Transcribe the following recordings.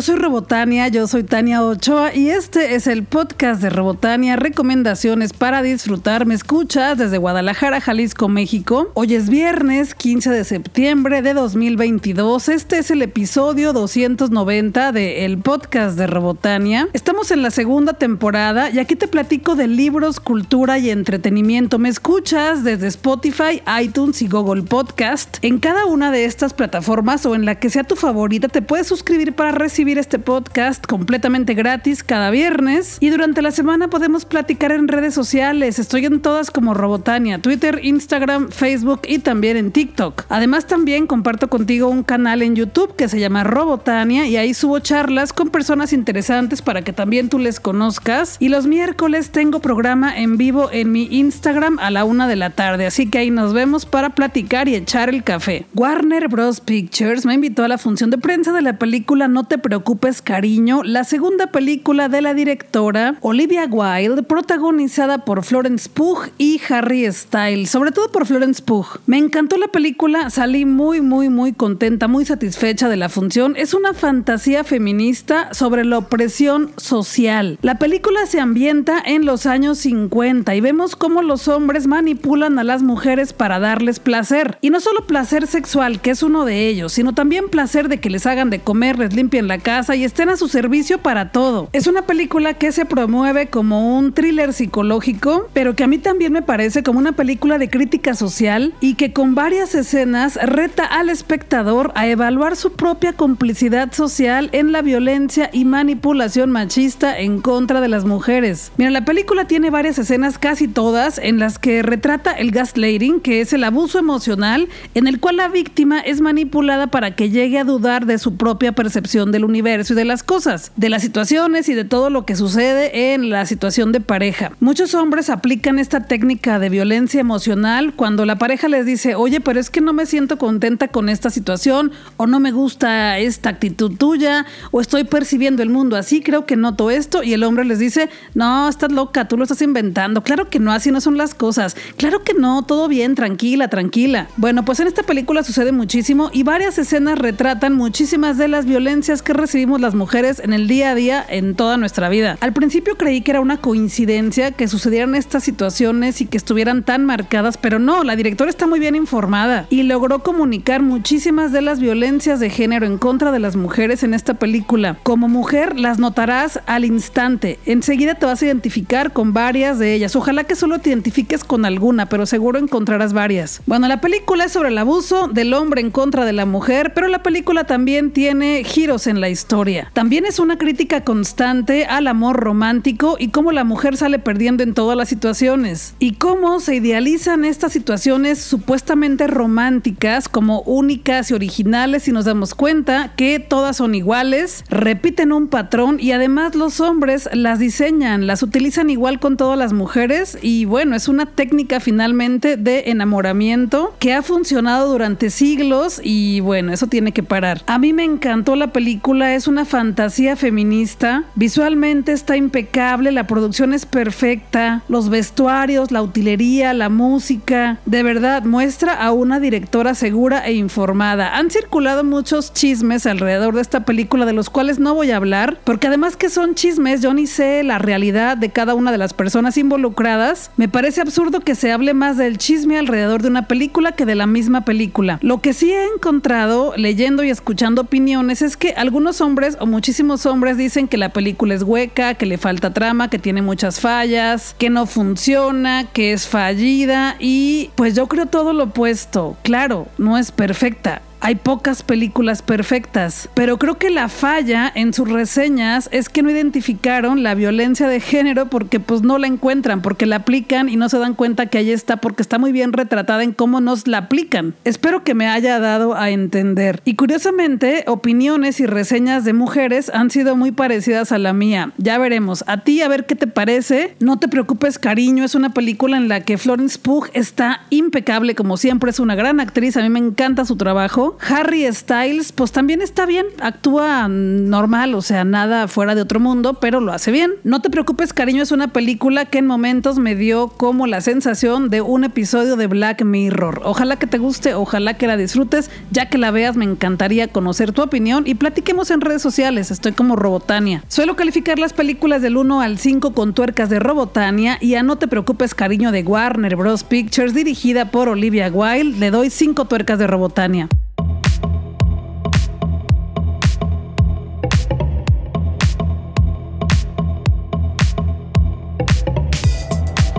Yo soy Robotania, yo soy Tania Ochoa y este es el podcast de Robotania, recomendaciones para disfrutar. Me escuchas desde Guadalajara, Jalisco, México. Hoy es viernes 15 de septiembre de 2022. Este es el episodio 290 de el podcast de Robotania. Estamos en la segunda temporada y aquí te platico de libros, cultura y entretenimiento. Me escuchas desde Spotify, iTunes y Google Podcast. En cada una de estas plataformas o en la que sea tu favorita te puedes suscribir para recibir este podcast completamente gratis cada viernes y durante la semana podemos platicar en redes sociales. Estoy en todas como Robotania, Twitter, Instagram, Facebook y también en TikTok. Además también comparto contigo un canal en YouTube que se llama Robotania y ahí subo charlas con personas interesantes para que también tú les conozcas. Y los miércoles tengo programa en vivo en mi Instagram a la una de la tarde, así que ahí nos vemos para platicar y echar el café. Warner Bros. Pictures me invitó a la función de prensa de la película No te preocupes, cariño, la segunda película de la directora Olivia Wilde, protagonizada por Florence Pugh y Harry Styles, sobre todo por Florence Pugh. Me encantó la película, salí muy, muy, muy contenta, muy satisfecha de la función. Es una fantasía feminista sobre la opresión social. La película se ambienta en los años 50 y vemos cómo los hombres manipulan a las mujeres para darles placer. Y no solo placer sexual, que es uno de ellos, sino también placer de que les hagan de comer, les limpien la casa y estén a su servicio para todo. Es una película que se promueve como un thriller psicológico, pero que a mí también me parece como una película de crítica social y que con varias escenas reta al espectador a evaluar su propia complicidad social en la violencia y manipulación machista en contra de las mujeres. Mira, la película tiene varias escenas, casi todas, en las que retrata el gaslighting, que es el abuso emocional en el cual la víctima es manipulada para que llegue a dudar de su propia percepción del universo y de las cosas, de las situaciones y de todo lo que sucede en la situación de pareja. Muchos hombres aplican esta técnica de violencia emocional cuando la pareja les dice, oye, pero es que no me siento contenta con esta situación o no me gusta esta actitud tuya o estoy percibiendo el mundo así, creo que noto esto y el hombre les dice, no, estás loca, tú lo estás inventando, claro que no, así no son las cosas, claro que no, todo bien, tranquila, tranquila. Bueno, pues en esta película sucede muchísimo y varias escenas retratan muchísimas de las violencias que recibimos las mujeres en el día a día en toda nuestra vida. Al principio creí que era una coincidencia que sucedieran estas situaciones y que estuvieran tan marcadas, pero no, la directora está muy bien informada y logró comunicar muchísimas de las violencias de género en contra de las mujeres en esta película. Como mujer las notarás al instante. Enseguida te vas a identificar con varias de ellas. Ojalá que solo te identifiques con alguna, pero seguro encontrarás varias. Bueno, la película es sobre el abuso del hombre en contra de la mujer, pero la película también tiene giros en la historia. También es una crítica constante al amor romántico y cómo la mujer sale perdiendo en todas las situaciones y cómo se idealizan estas situaciones supuestamente románticas como únicas y originales y nos damos cuenta que todas son iguales, repiten un patrón y además los hombres las diseñan, las utilizan igual con todas las mujeres y bueno, es una técnica finalmente de enamoramiento que ha funcionado durante siglos y bueno, eso tiene que parar. A mí me encantó la película, es una fantasía feminista, visualmente está impecable, la producción es perfecta, los vestuarios, la utilería, la música, de verdad muestra a una directora segura e informada. Han circulado muchos chismes alrededor de esta película de los cuales no voy a hablar, porque además que son chismes, yo ni sé la realidad de cada una de las personas involucradas. Me parece absurdo que se hable más del chisme alrededor de una película que de la misma película. Lo que sí he encontrado leyendo y escuchando opiniones es que algunos hombres o muchísimos hombres dicen que la película es hueca, que le falta trama, que tiene muchas fallas, que no funciona, que es fallida y pues yo creo todo lo opuesto. Claro, no es perfecta, hay pocas películas perfectas, pero creo que la falla en sus reseñas es que no identificaron la violencia de género porque pues no la encuentran, porque la aplican y no se dan cuenta que ahí está porque está muy bien retratada en cómo nos la aplican. Espero que me haya dado a entender. Y curiosamente, opiniones y reseñas de mujeres han sido muy parecidas a la mía. Ya veremos. A ti a ver qué te parece. No te preocupes, cariño, es una película en la que Florence Pugh está impecable como siempre, es una gran actriz, a mí me encanta su trabajo Harry Styles, pues también está bien, actúa normal, o sea, nada fuera de otro mundo, pero lo hace bien. No te preocupes, cariño, es una película que en momentos me dio como la sensación de un episodio de Black Mirror. Ojalá que te guste, ojalá que la disfrutes, ya que la veas me encantaría conocer tu opinión y platiquemos en redes sociales, estoy como Robotania. Suelo calificar las películas del 1 al 5 con tuercas de Robotania y a No te preocupes, cariño de Warner Bros. Pictures dirigida por Olivia Wilde, le doy 5 tuercas de Robotania.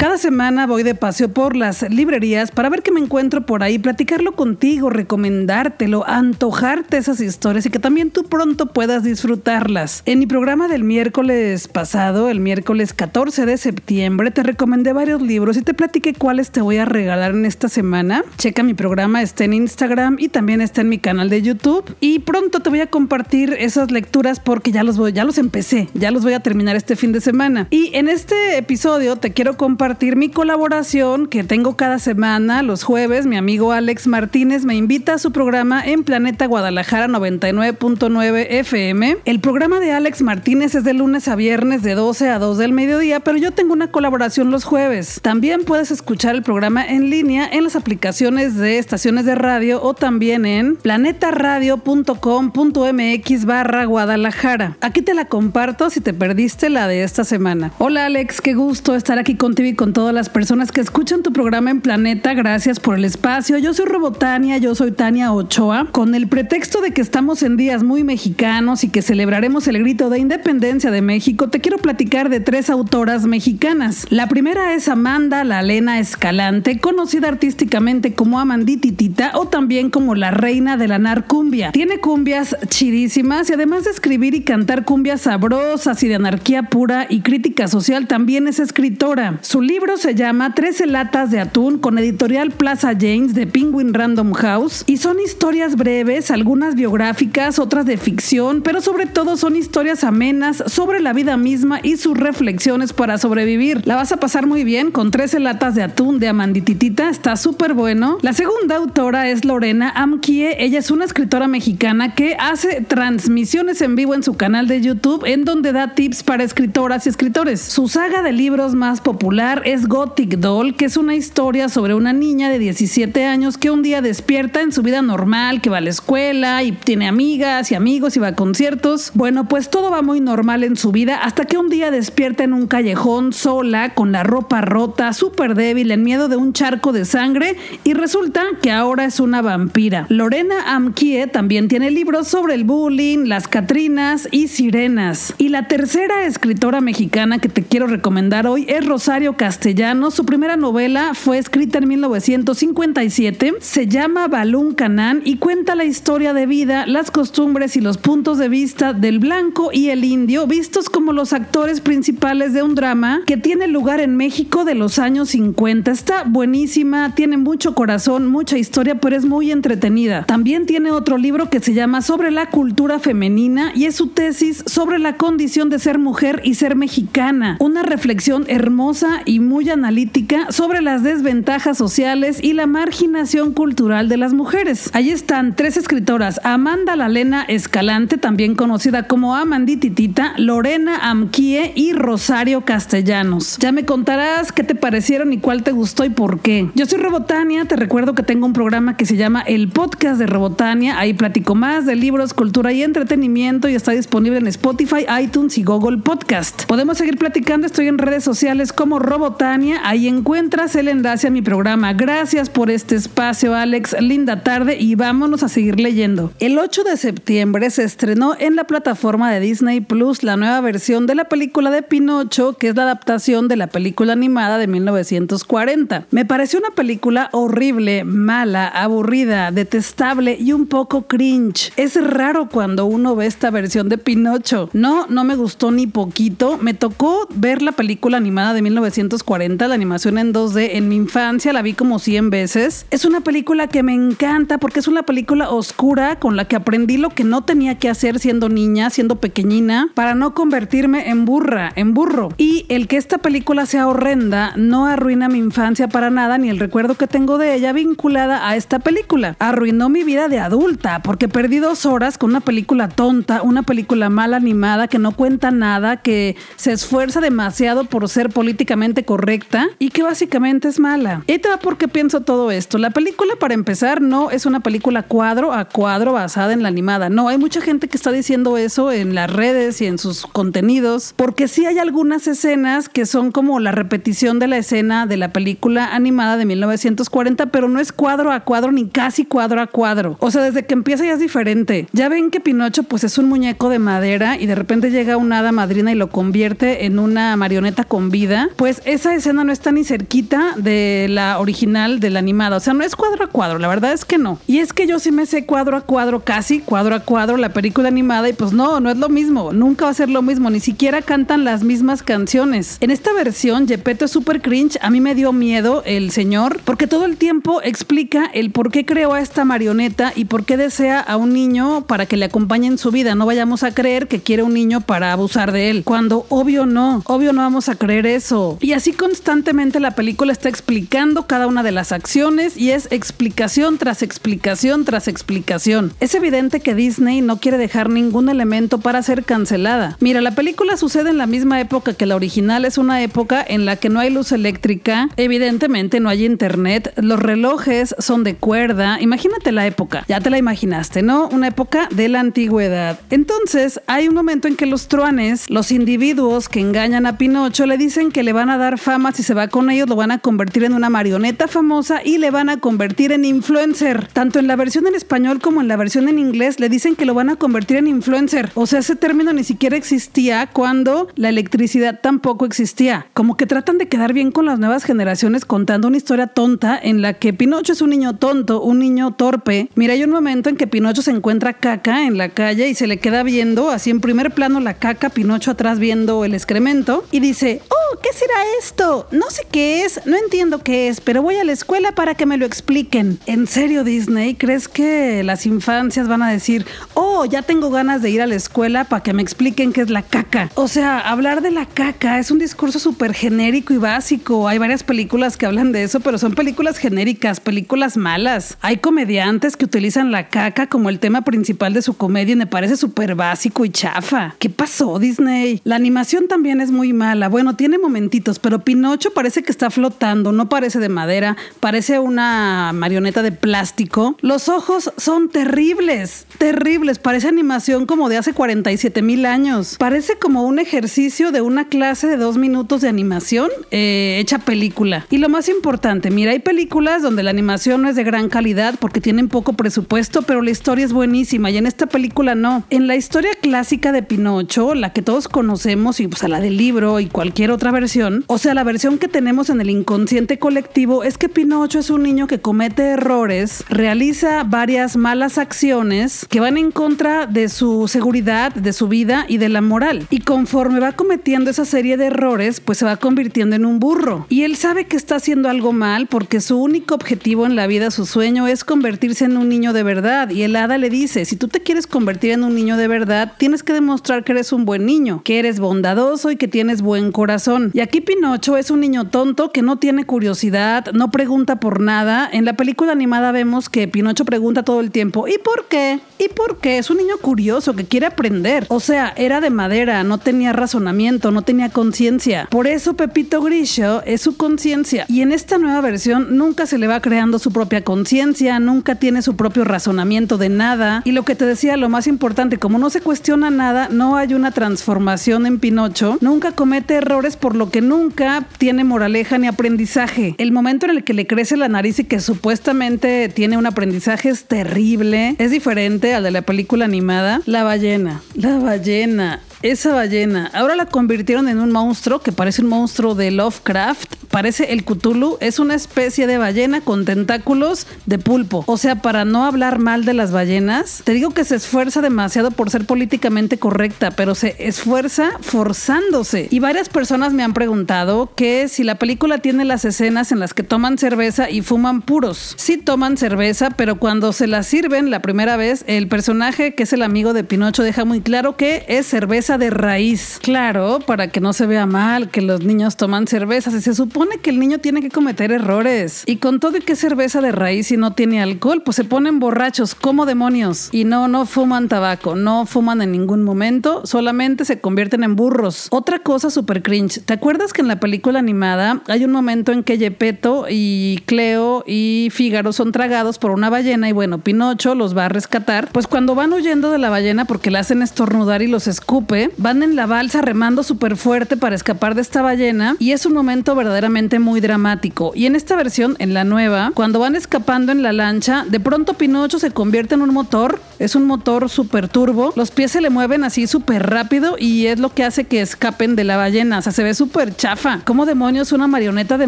Cada semana voy de paseo por las librerías para ver qué me encuentro por ahí, platicarlo contigo, recomendártelo, antojarte esas historias y que también tú pronto puedas disfrutarlas. En mi programa del miércoles pasado, el miércoles 14 de septiembre, te recomendé varios libros y te platiqué cuáles te voy a regalar en esta semana. Checa mi programa, está en Instagram y también está en mi canal de YouTube. Y pronto te voy a compartir esas lecturas porque ya los voy, ya los empecé, ya los voy a terminar este fin de semana. Y en este episodio te quiero compartir mi colaboración que tengo cada semana, los jueves. Mi amigo Alex Martínez me invita a su programa en Planeta Guadalajara 99.9 FM. El programa de Alex Martínez es de lunes a viernes de 12 a 2 del mediodía, pero yo tengo una colaboración los jueves. También puedes escuchar el programa en línea en las aplicaciones de estaciones de radio o también en planetaradio.com.mx barra Guadalajara. Aquí te la comparto si te perdiste la de esta semana. Hola Alex, qué gusto estar aquí contigo con todas las personas que escuchan tu programa en Planeta. Gracias por el espacio. Yo soy Robotania, yo soy Tania Ochoa. Con el pretexto de que estamos en días muy mexicanos y que celebraremos el grito de independencia de México, te quiero platicar de tres autoras mexicanas. La primera es Amanda La Lena Escalante, conocida artísticamente como Amandititita o también como la reina de la narcumbia. Tiene cumbias chidísimas y además de escribir y cantar cumbias sabrosas y de anarquía pura y crítica social, también es escritora. Su libro se llama 13 latas de atún con editorial Plaza James de Penguin Random House y son historias breves, algunas biográficas, otras de ficción, pero sobre todo son historias amenas sobre la vida misma y sus reflexiones para sobrevivir. La vas a pasar muy bien con 13 latas de atún de Amandititita, está súper bueno. La segunda autora es Lorena Amkie, ella es una escritora mexicana que hace transmisiones en vivo en su canal de YouTube en donde da tips para escritoras y escritores. Su saga de libros más popular es Gothic Doll, que es una historia sobre una niña de 17 años que un día despierta en su vida normal, que va a la escuela y tiene amigas y amigos y va a conciertos. Bueno, pues todo va muy normal en su vida hasta que un día despierta en un callejón sola, con la ropa rota, súper débil, en miedo de un charco de sangre y resulta que ahora es una vampira. Lorena Amkie también tiene libros sobre el bullying, las Catrinas y sirenas. Y la tercera escritora mexicana que te quiero recomendar hoy es Rosario Castellano. Su primera novela fue escrita en 1957. Se llama Balún Canán y cuenta la historia de vida, las costumbres y los puntos de vista del blanco y el indio, vistos como los actores principales de un drama que tiene lugar en México de los años 50. Está buenísima, tiene mucho corazón, mucha historia, pero es muy entretenida. También tiene otro libro que se llama Sobre la cultura femenina y es su tesis sobre la condición de ser mujer y ser mexicana. Una reflexión hermosa y muy analítica sobre las desventajas sociales y la marginación cultural de las mujeres. Ahí están tres escritoras, Amanda Lalena Escalante, también conocida como Amandititita, Lorena Amquie y Rosario Castellanos. Ya me contarás qué te parecieron y cuál te gustó y por qué. Yo soy Robotania, te recuerdo que tengo un programa que se llama El Podcast de Robotania, ahí platico más de libros, cultura y entretenimiento y está disponible en Spotify, iTunes y Google Podcast. Podemos seguir platicando, estoy en redes sociales como Robotania Botania, ahí encuentras el enlace a mi programa. Gracias por este espacio, Alex. Linda tarde y vámonos a seguir leyendo. El 8 de septiembre se estrenó en la plataforma de Disney Plus la nueva versión de la película de Pinocho, que es la adaptación de la película animada de 1940. Me pareció una película horrible, mala, aburrida, detestable y un poco cringe. Es raro cuando uno ve esta versión de Pinocho. No, no me gustó ni poquito. Me tocó ver la película animada de 1940 1940, la animación en 2D. En mi infancia la vi como 100 veces. Es una película que me encanta porque es una película oscura con la que aprendí lo que no tenía que hacer siendo niña, siendo pequeñina, para no convertirme en burra, en burro. Y el que esta película sea horrenda no arruina mi infancia para nada ni el recuerdo que tengo de ella vinculada a esta película. Arruinó mi vida de adulta porque perdí dos horas con una película tonta, una película mal animada que no cuenta nada, que se esfuerza demasiado por ser políticamente correcta y que básicamente es mala. Y te va porque pienso todo esto. La película, para empezar, no es una película cuadro a cuadro basada en la animada. No, hay mucha gente que está diciendo eso en las redes y en sus contenidos, porque sí hay algunas escenas que son como la repetición de la escena de la película animada de 1940, pero no es cuadro a cuadro ni casi cuadro a cuadro. O sea, desde que empieza ya es diferente. Ya ven que Pinocho pues es un muñeco de madera y de repente llega una hada madrina y lo convierte en una marioneta con vida. Pues esa escena no está ni cerquita de la original de la animada. O sea, no es cuadro a cuadro, la verdad es que no. Y es que yo sí me sé cuadro a cuadro, casi cuadro a cuadro la película animada y pues no, no es lo mismo. Nunca va a ser lo mismo. Ni siquiera cantan las mismas canciones. En esta versión, Gepetto es súper cringe. A mí me dio miedo el señor porque todo el tiempo explica el por qué creó a esta marioneta y por qué desea a un niño para que le acompañe en su vida. No vayamos a creer que quiere un niño para abusar de él. Cuando obvio no, obvio no vamos a creer eso. Y así constantemente la película está explicando cada una de las acciones y es explicación tras explicación tras explicación. Es evidente que Disney no quiere dejar ningún elemento para ser cancelada. Mira, la película sucede en la misma época que la original, es una época en la que no hay luz eléctrica, evidentemente no hay internet, los relojes son de cuerda, imagínate la época, ya te la imaginaste, ¿no? Una época de la antigüedad. Entonces, hay un momento en que los truanes, los individuos que engañan a Pinocho, le dicen que le van a dar fama si se va con ellos, lo van a convertir en una marioneta famosa y le van a convertir en influencer. Tanto en la versión en español como en la versión en inglés le dicen que lo van a convertir en influencer. O sea, ese término ni siquiera existía cuando la electricidad tampoco existía. Como que tratan de quedar bien con las nuevas generaciones contando una historia tonta en la que Pinocho es un niño tonto, un niño torpe. Mira, hay un momento en que Pinocho se encuentra caca en la calle y se le queda viendo, así en primer plano la caca, Pinocho atrás viendo el excremento y dice, oh, ¿qué será esto? No sé qué es, no entiendo qué es, pero voy a la escuela para que me lo expliquen. ¿En serio, Disney? ¿Crees que las infancias van a decir, oh, ya tengo ganas de ir a la escuela para que me expliquen qué es la caca? O sea, hablar de la caca es un discurso súper genérico y básico. Hay varias películas que hablan de eso, pero son películas genéricas, películas malas. Hay comediantes que utilizan la caca como el tema principal de su comedia y me parece súper básico y chafa. ¿Qué pasó, Disney? La animación también es muy mala. Bueno, tiene momentitos, pero Pinocho parece que está flotando, no parece de madera, parece una marioneta de plástico. Los ojos son terribles, terribles. Parece animación como de hace 47 mil años. Parece como un ejercicio de una clase de dos minutos de animación eh, hecha película. Y lo más importante, mira, hay películas donde la animación no es de gran calidad porque tienen poco presupuesto, pero la historia es buenísima y en esta película no. En la historia clásica de Pinocho, la que todos conocemos y pues a la del libro y cualquier otra versión, o sea, la versión que tenemos en el inconsciente colectivo es que Pinocho es un niño que comete errores, realiza varias malas acciones que van en contra de su seguridad, de su vida y de la moral. Y conforme va cometiendo esa serie de errores, pues se va convirtiendo en un burro. Y él sabe que está haciendo algo mal porque su único objetivo en la vida, su sueño es convertirse en un niño de verdad. Y el hada le dice, si tú te quieres convertir en un niño de verdad, tienes que demostrar que eres un buen niño, que eres bondadoso y que tienes buen corazón. Y aquí Pinocho es un niño tonto que no tiene curiosidad, no pregunta por nada. En la película animada vemos que Pinocho pregunta todo el tiempo, ¿y por qué? ¿Y por qué? Es un niño curioso que quiere aprender. O sea, era de madera, no tenía razonamiento, no tenía conciencia. Por eso Pepito Grisho es su conciencia. Y en esta nueva versión nunca se le va creando su propia conciencia, nunca tiene su propio razonamiento de nada. Y lo que te decía, lo más importante, como no se cuestiona nada, no hay una transformación en Pinocho, nunca comete errores por lo que nunca tiene moraleja ni aprendizaje. El momento en el que le crece la nariz y que supuestamente tiene un aprendizaje es terrible, es diferente al de la película animada. La ballena, la ballena. Esa ballena. Ahora la convirtieron en un monstruo que parece un monstruo de Lovecraft. Parece el Cthulhu. Es una especie de ballena con tentáculos de pulpo. O sea, para no hablar mal de las ballenas, te digo que se esfuerza demasiado por ser políticamente correcta, pero se esfuerza forzándose. Y varias personas me han preguntado que si la película tiene las escenas en las que toman cerveza y fuman puros. Sí toman cerveza, pero cuando se la sirven la primera vez, el personaje que es el amigo de Pinocho deja muy claro que es cerveza de raíz. Claro, para que no se vea mal que los niños toman cerveza. Si se supone que el niño tiene que cometer errores. Y con todo y que cerveza de raíz y no tiene alcohol, pues se ponen borrachos como demonios. Y no, no fuman tabaco, no fuman en ningún momento, solamente se convierten en burros. Otra cosa súper cringe. ¿Te acuerdas que en la película animada hay un momento en que Yepeto y Cleo y Fígaro son tragados por una ballena y bueno, Pinocho los va a rescatar? Pues cuando van huyendo de la ballena porque la hacen estornudar y los escupe, van en la balsa remando súper fuerte para escapar de esta ballena y es un momento verdaderamente muy dramático. Y en esta versión, en la nueva, cuando van escapando en la lancha, de pronto Pinocho se convierte en un motor, es un motor súper turbo, los pies se le mueven así súper rápido y es lo que hace que escapen de la ballena, o sea, se ve súper chafa. ¿Cómo demonios una marioneta de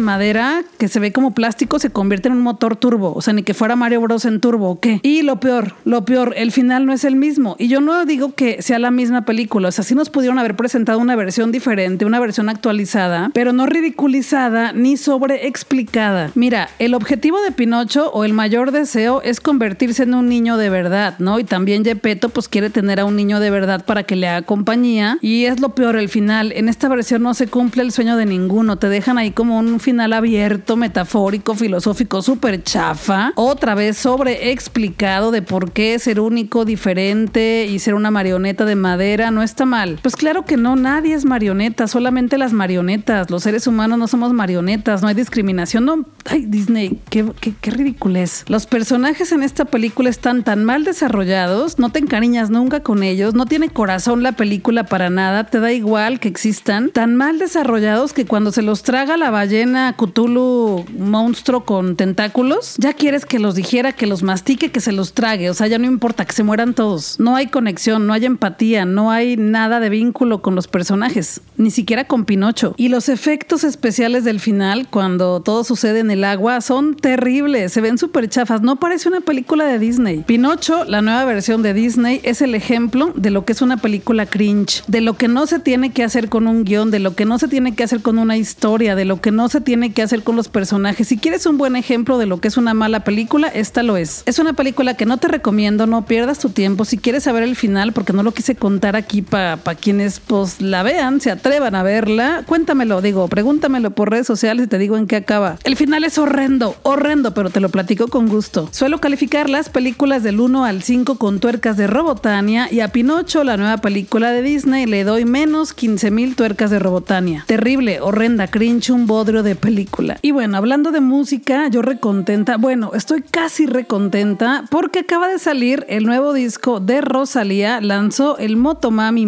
madera que se ve como plástico se convierte en un motor turbo? O sea, ni que fuera Mario Bros en turbo, ¿o qué? Y lo peor, lo peor, el final no es el mismo. Y yo no digo que sea la misma película, o sea, sí nos pudieron haber presentado una versión diferente, una versión actualizada, pero no ridiculizada ni sobreexplicada. Mira, el objetivo de Pinocho o el mayor deseo es convertirse en un niño de verdad, ¿no? Y también Gepetto pues quiere tener a un niño de verdad para que le haga compañía y es lo peor el final. En esta versión no se cumple el sueño de ninguno, te dejan ahí como un final abierto, metafórico, filosófico, súper chafa. Otra vez sobreexplicado de por qué ser único, diferente y ser una marioneta de madera no está Pues claro que no, nadie es marioneta, solamente las marionetas. Los seres humanos no somos marionetas, no hay discriminación. No, ay, Disney, qué, qué, qué ridiculez. Los personajes en esta película están tan mal desarrollados, no te encariñas nunca con ellos, no tiene corazón la película para nada, te da igual que existan, tan mal desarrollados que cuando se los traga la ballena Cthulhu monstruo con tentáculos, ya quieres que los dijera, que los mastique, que se los trague, o sea, ya no importa que se mueran todos. No hay conexión, no hay empatía, no hay nada de vínculo con los personajes, ni siquiera con Pinocho. Y los efectos especiales del final, cuando todo sucede en el agua, son terribles, se ven súper chafas, no parece una película de Disney. Pinocho, la nueva versión de Disney, es el ejemplo de lo que es una película cringe, de lo que no se tiene que hacer con un guion, de lo que no se tiene que hacer con una historia, de lo que no se tiene que hacer con los personajes. Si quieres un buen ejemplo de lo que es una mala película, esta lo es. Es una película que no te recomiendo, no pierdas tu tiempo. Si quieres saber el final, porque no lo quise contar aquí para quienes pues la vean, se atrevan a verla, cuéntamelo, digo, pregúntamelo por redes sociales y te digo en qué acaba. El final es horrendo, horrendo, pero te lo platico con gusto. Suelo calificar las películas del 1 al 5 con tuercas de Robotania y a Pinocho, la nueva película de Disney, le doy menos 15 mil tuercas de Robotania. Terrible, horrenda, cringe, un bodrio de película. Y bueno, hablando de música, yo recontenta, bueno, estoy casi recontenta porque acaba de salir el nuevo disco de Rosalía, lanzó el Motomami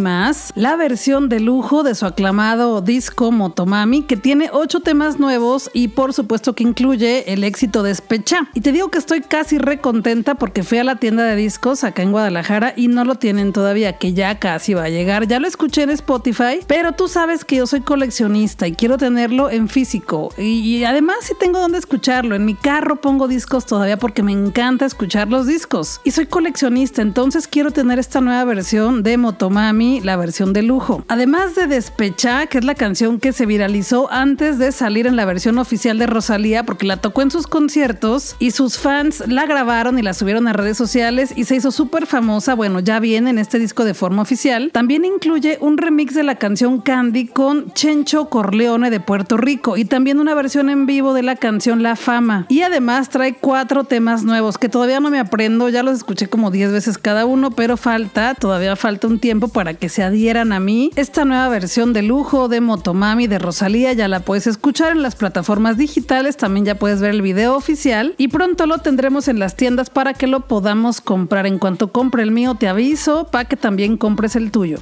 La versión de lujo de su aclamado disco Motomami, que tiene ocho temas nuevos y por supuesto que incluye el éxito Despecha. Y te digo que estoy casi recontenta porque fui a la tienda de discos acá en Guadalajara y no lo tienen todavía, que ya casi va a llegar. Ya lo escuché en Spotify, pero tú sabes que yo soy coleccionista y quiero tenerlo en físico. Y, además si tengo donde escucharlo. En mi carro pongo discos todavía porque me encanta escuchar los discos. Y soy coleccionista, entonces quiero tener esta nueva versión de Motomami, la versión de lujo. Además de Despecha, que es la canción que se viralizó antes de salir en la versión oficial de Rosalía, porque la tocó en sus conciertos y sus fans la grabaron y la subieron a redes sociales y se hizo súper famosa. Bueno, ya viene en este disco de forma oficial. También incluye un remix de la canción Candy con Chencho Corleone de Puerto Rico y también una versión en vivo de la canción La Fama. Y además trae cuatro temas nuevos que todavía no me aprendo, ya los escuché como 10 veces cada uno, pero falta, todavía falta un tiempo para que se adhieran a mí. Esta nueva versión de lujo de Motomami de Rosalía ya la puedes escuchar en las plataformas digitales, también ya puedes ver el video oficial y pronto lo tendremos en las tiendas para que lo podamos comprar. En cuanto compre el mío te aviso para que también compres el tuyo.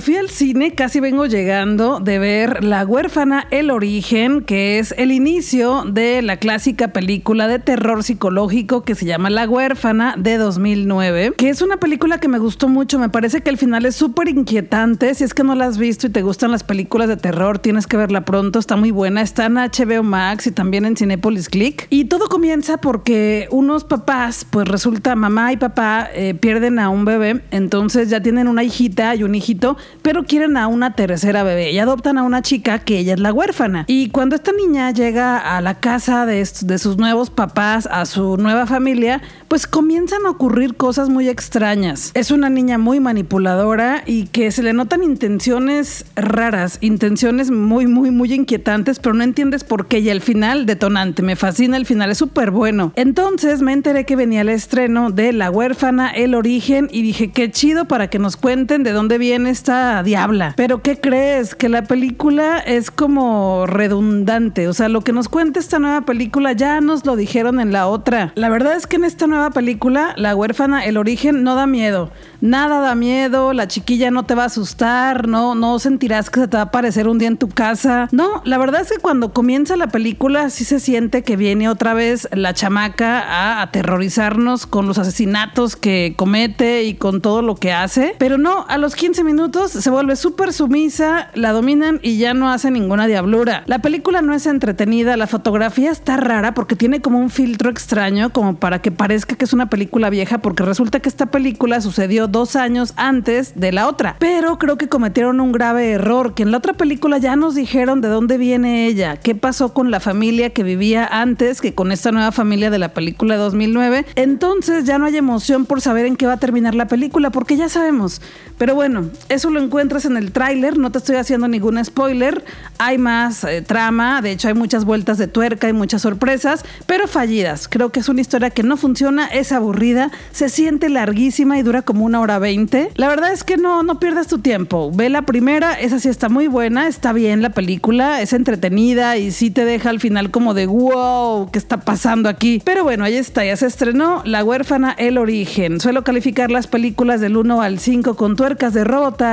Fui al cine, casi vengo llegando de ver La huérfana, el origen, que es el inicio de la clásica película de terror psicológico que se llama La huérfana de 2009, que es una película que me gustó mucho, me parece que el final es súper inquietante, si es que no la has visto y te gustan las películas de terror, tienes que verla pronto, está muy buena, está en HBO Max y también en Cinepolis Click. Y todo comienza porque unos papás, pues resulta mamá y papá eh, pierden a un bebé, entonces ya tienen una hijita y un hijito, pero quieren a una tercera bebé y adoptan a una chica que ella es la huérfana. Y cuando esta niña llega a la casa de, sus nuevos papás, a su nueva familia, pues comienzan a ocurrir cosas muy extrañas. Es una niña muy manipuladora y que se le notan intenciones raras, intenciones muy, muy, muy inquietantes, pero no entiendes por qué. Y al final, detonante, me fascina el final, es súper bueno. Entonces me enteré que venía el estreno de La huérfana, El origen, y dije, qué chido para que nos cuenten de dónde viene esta diabla. Pero ¿qué crees? Que la película es como redundante. O sea, lo que nos cuenta esta nueva película ya nos lo dijeron en la otra. La verdad es que en esta nueva película, La huérfana, el origen, no da miedo. Nada da miedo, la chiquilla no te va a asustar, no, no sentirás que se te va a aparecer un día en tu casa. No, la verdad es que cuando comienza la película sí se siente que viene otra vez la chamaca a aterrorizarnos con los asesinatos que comete y con todo lo que hace. Pero no, a los 15 minutos se vuelve súper sumisa, la dominan y ya no hace ninguna diablura. La película no es entretenida, la fotografía está rara porque tiene como un filtro extraño como para que parezca que es una película vieja porque resulta que esta película sucedió dos años antes de la otra. Pero creo que cometieron un grave error, que en la otra película ya nos dijeron de dónde viene ella, qué pasó con la familia que vivía antes que con esta nueva familia de la película de 2009. Entonces ya no hay emoción por saber en qué va a terminar la película porque ya sabemos. Pero bueno, lo encuentras en el tráiler, no te estoy haciendo ningún spoiler. Hay más eh, trama, de hecho hay muchas vueltas de tuerca y muchas sorpresas, pero fallidas. Creo que es una historia que no funciona es aburrida, se siente larguísima y dura como una hora veinte. La verdad es que no, no pierdas tu tiempo. Ve la primera, esa sí está muy buena, está bien la película, es entretenida y sí te deja al final como de wow, ¿qué está pasando aquí? Pero bueno, ahí está, ya se estrenó La huérfana, el origen. Suelo calificar las películas del 1 al 5 con tuercas de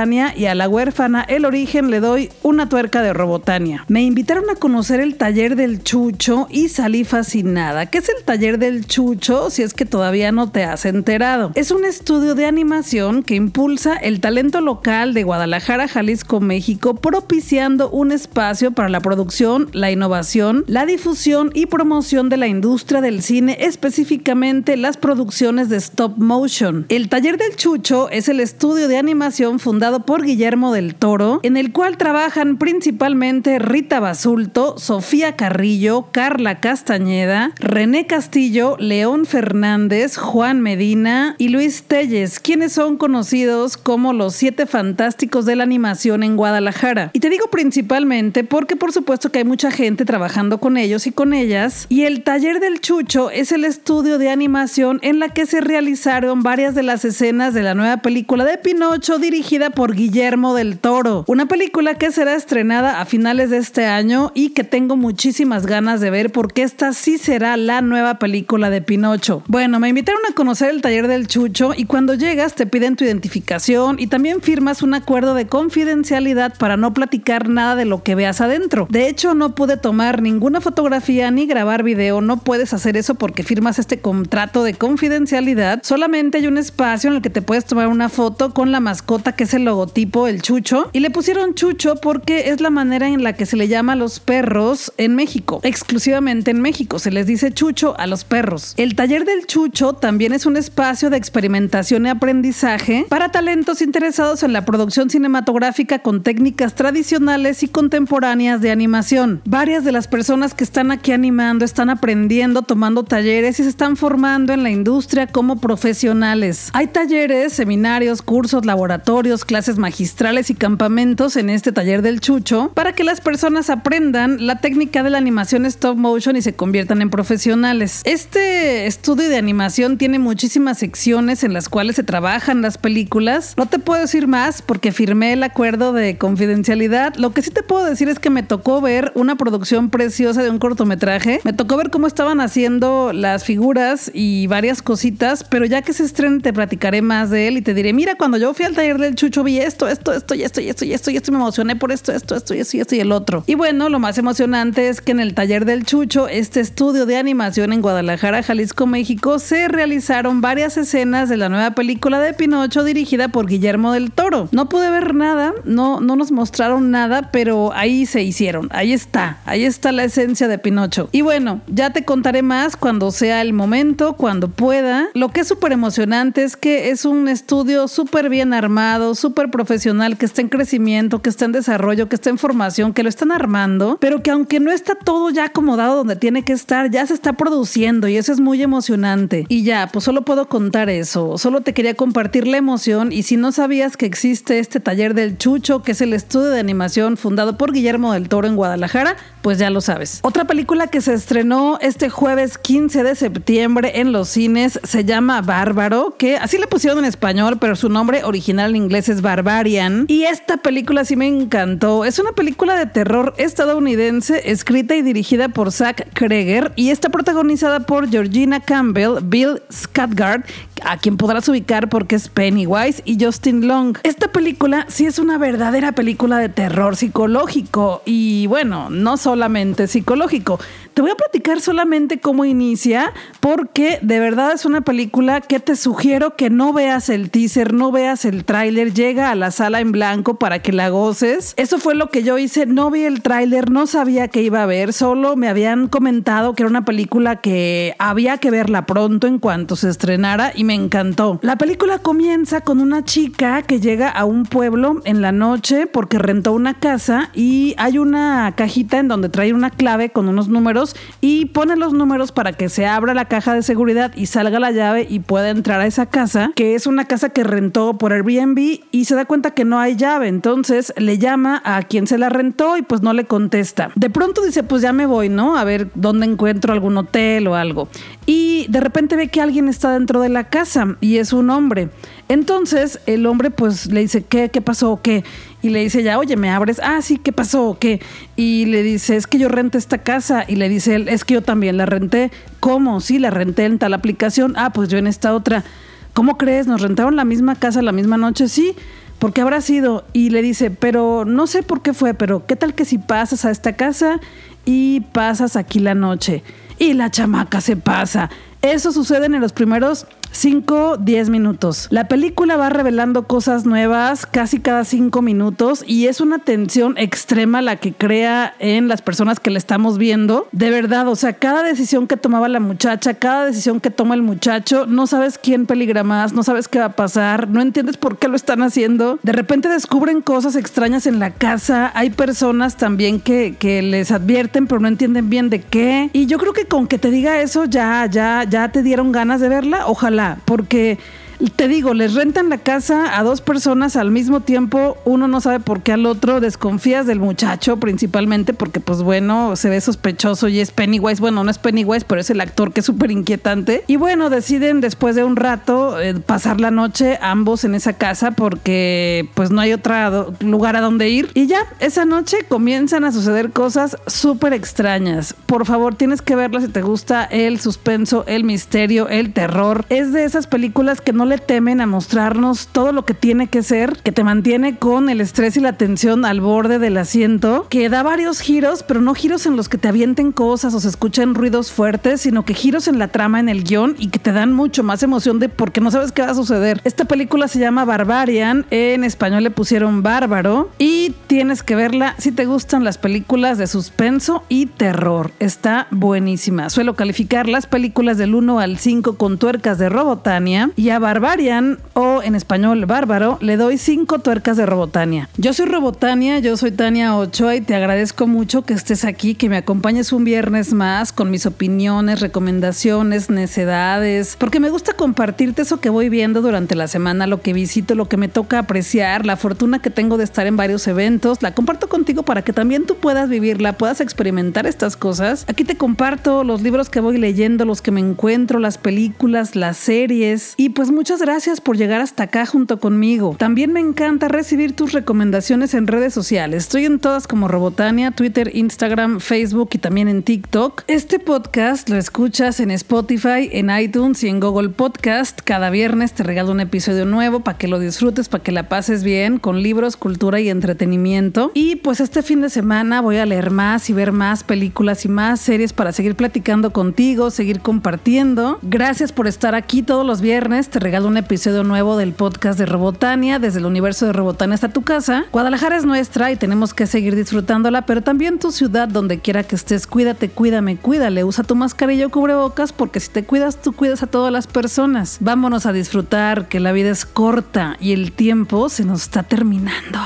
Y a La huérfana, el origen le doy una tuerca de Robotania. Me invitaron a conocer el taller del Chucho y salí fascinada. ¿Qué es el taller del Chucho? Si es que todavía no te has enterado. Es un estudio de animación que impulsa el talento local de Guadalajara, Jalisco, México, propiciando un espacio para la producción, la innovación, la difusión y promoción de la industria del cine, específicamente las producciones de stop motion. El taller del Chucho es el estudio de animación fundado por Guillermo del Toro, en el cual trabajan principalmente Rita Basulto, Sofía Carrillo, Carla Castañeda, René Castillo, León Fernández, Juan Medina y Luis Telles, quienes son conocidos como los siete fantásticos de la animación en Guadalajara. Y te digo principalmente porque por supuesto que hay mucha gente trabajando con ellos y con ellas. Y el taller del Chucho es el estudio de animación en la que se realizaron varias de las escenas de la nueva película de Pinocho dirigida por Guillermo del Toro. Una película que será estrenada a finales de este año y que tengo muchísimas ganas de ver porque esta sí será la nueva película de Pinocho. Bueno, me invitaron a conocer el taller del Chucho y cuando llegas te piden tu identificación y también firmas un acuerdo de confidencialidad para no platicar nada de lo que veas adentro. De hecho, no pude tomar ninguna fotografía ni grabar video, no puedes hacer eso porque firmas este contrato de confidencialidad. Solamente hay un espacio en el que te puedes tomar una foto con la mascota que es el logotipo, el Chucho, y le pusieron Chucho porque es la manera en la que se le llama a los perros en México, exclusivamente en México, se les dice Chucho a los perros. El taller del Chucho también es un espacio de experimentación y aprendizaje para talentos interesados en la producción cinematográfica con técnicas tradicionales y contemporáneas de animación. Varias de las personas que están aquí animando están aprendiendo, tomando talleres y se están formando en la industria como profesionales. Hay talleres, seminarios, cursos, laboratorios, clases magistrales y campamentos en este taller del Chucho para que las personas aprendan la técnica de la animación stop motion y se conviertan en profesionales. Este estudio de animación tiene muchísimas secciones en las cuales se trabajan las películas. No te puedo decir más porque firmé el acuerdo de confidencialidad. Lo que sí te puedo decir es que me tocó ver una producción preciosa de un cortometraje. Me tocó ver cómo estaban haciendo las figuras y varias cositas, pero ya que se estrene te platicaré más de él y te diré, mira, cuando yo fui al taller del Chucho vi esto, esto, esto, y esto, y esto, y esto, y esto, y me emocioné por esto, esto, esto, y esto, y esto, y el otro. Y bueno, lo más emocionante es que en el taller del Chucho, este estudio de animación en Guadalajara, Jalisco, México, se realizaron varias escenas de la nueva película de Pinocho dirigida por Guillermo del Toro. No pude ver nada, no, no nos mostraron nada, pero ahí se hicieron, ahí está, ahí está la esencia de Pinocho. Y bueno, ya te contaré más cuando sea el momento, cuando pueda. Lo que es súper emocionante es que es un estudio súper bien armado, súper profesional, que está en crecimiento, que está en desarrollo, que está en formación, que lo están armando, pero que aunque no está todo ya acomodado donde tiene que estar, ya se está produciendo y eso es muy emocionante. Y ya, pues solo puedo contar eso, solo te quería compartir la emoción y si no sabías que existe este taller del Chucho, que es el estudio de animación fundado por Guillermo del Toro en Guadalajara, pues ya lo sabes. Otra película que se estrenó este jueves 15 de septiembre en los cines se llama Bárbaro, que así le pusieron en español, pero su nombre original en inglés es Barbarian. Y esta película sí me encantó. Es una película de terror estadounidense escrita y dirigida por Zach Kreger y está protagonizada por Georgina Campbell, Bill Skarsgård, a quien podrás ubicar porque es Pennywise, y Justin Long. Esta película sí es una verdadera película de terror psicológico y bueno, no solamente psicológico. Te voy a platicar solamente cómo inicia porque de verdad es una película que te sugiero que no veas el teaser, no veas el tráiler, llega a la sala en blanco para que la goces. Eso fue lo que yo hice, no vi el tráiler, no sabía que iba a ver, solo me habían comentado que era una película que había que verla pronto en cuanto se estrenara y me encantó. La película comienza con una chica que llega a un pueblo en la noche porque rentó una casa y hay una cajita en donde trae una clave con unos números y pone los números para que se abra la caja de seguridad y salga la llave y pueda entrar a esa casa, que es una casa que rentó por Airbnb y se da cuenta que no hay llave. Entonces le llama a quien se la rentó y pues no le contesta. De pronto dice, pues ya me voy, ¿no? A ver dónde encuentro algún hotel o algo. Y de repente ve que alguien está dentro de la casa y es un hombre. Entonces el hombre pues le dice, ¿qué? ¿Qué pasó? ¿Qué? Y le dice ya, oye, ¿me abres? Ah, sí, ¿qué pasó? ¿Qué? Y le dice, es que yo renté esta casa. Y le dice él, es que yo también la renté. ¿Cómo? Sí, la renté en tal aplicación. Ah, pues yo en esta otra. ¿Cómo crees? ¿Nos rentaron la misma casa la misma noche? Sí. ¿Por qué habrá sido? Y le dice, pero no sé por qué fue, pero ¿qué tal que si pasas a esta casa y pasas aquí la noche? Y la chamaca se pasa. Eso sucede en los primeros 5, 10 minutos. La película va revelando cosas nuevas casi cada 5 minutos y es una tensión extrema la que crea en las personas que le estamos viendo. De verdad, o sea, cada decisión que tomaba la muchacha, cada decisión que toma el muchacho, no sabes quién peligra más, no sabes qué va a pasar, no entiendes por qué lo están haciendo. De repente descubren cosas extrañas en la casa. Hay personas también que, que les advierten, pero no entienden bien de qué. Y yo creo que con que te diga eso ya, ya, ya te dieron ganas de verla. Ojalá, porque te digo, les rentan la casa a dos personas al mismo tiempo, uno no sabe por qué al otro, desconfías del muchacho principalmente porque pues bueno, se ve sospechoso y es Pennywise, bueno, no es Pennywise, pero es el actor que es súper inquietante. Y bueno, deciden después de un rato eh, pasar la noche ambos en esa casa porque pues no hay otro lugar a donde ir. Y ya, esa noche comienzan a suceder cosas súper extrañas. Por favor, tienes que verla si te gusta el suspenso, el misterio, el terror. Es de esas películas que no le temen a mostrarnos todo lo que tiene que ser, que te mantiene con el estrés y la tensión al borde del asiento, que da varios giros, pero no giros en los que te avienten cosas o se escuchen ruidos fuertes, sino que giros en la trama, en el guion y que te dan mucho más emoción de porque no sabes qué va a suceder. Esta película se llama Barbarian, en español le pusieron Bárbaro y tienes que verla si te gustan las películas de suspenso y terror. Está buenísima. Suelo calificar las películas del 1 al 5 con tuercas de Robotania y a Barbarian o en español Bárbaro le doy 5 tuercas de Robotania. Yo soy Robotania, yo soy Tania Ochoa y te agradezco mucho que estés aquí, que me acompañes un viernes más con mis opiniones, recomendaciones, necedades, porque me gusta compartirte eso que voy viendo durante la semana, lo que visito, lo que me toca apreciar, la fortuna que tengo de estar en varios eventos, la comparto contigo para que también tú puedas vivirla, puedas experimentar estas cosas. Aquí te comparto los libros que voy leyendo, los que me encuentro, las películas, las series y pues muchas muchas gracias por llegar hasta acá junto conmigo. También me encanta recibir tus recomendaciones en redes sociales. Estoy en todas como Robotania, Twitter, Instagram, Facebook y también en TikTok. Este podcast lo escuchas en Spotify, en iTunes y en Google Podcast. Cada viernes te regalo un episodio nuevo para que lo disfrutes, para que la pases bien con libros, cultura y entretenimiento. Y pues este fin de semana voy a leer más y ver más películas y más series para seguir platicando contigo, seguir compartiendo. Gracias por estar aquí todos los viernes. Te regalo un episodio nuevo del podcast de Robotania. Desde el universo de Robotania hasta tu casa. Guadalajara es nuestra y tenemos que seguir disfrutándola, pero también tu ciudad, donde quiera que estés. Cuídate, cuídame, cuídale. Usa tu mascarilla o cubrebocas porque si te cuidas, tú cuidas a todas las personas. Vámonos a disfrutar que la vida es corta y el tiempo se nos está terminando.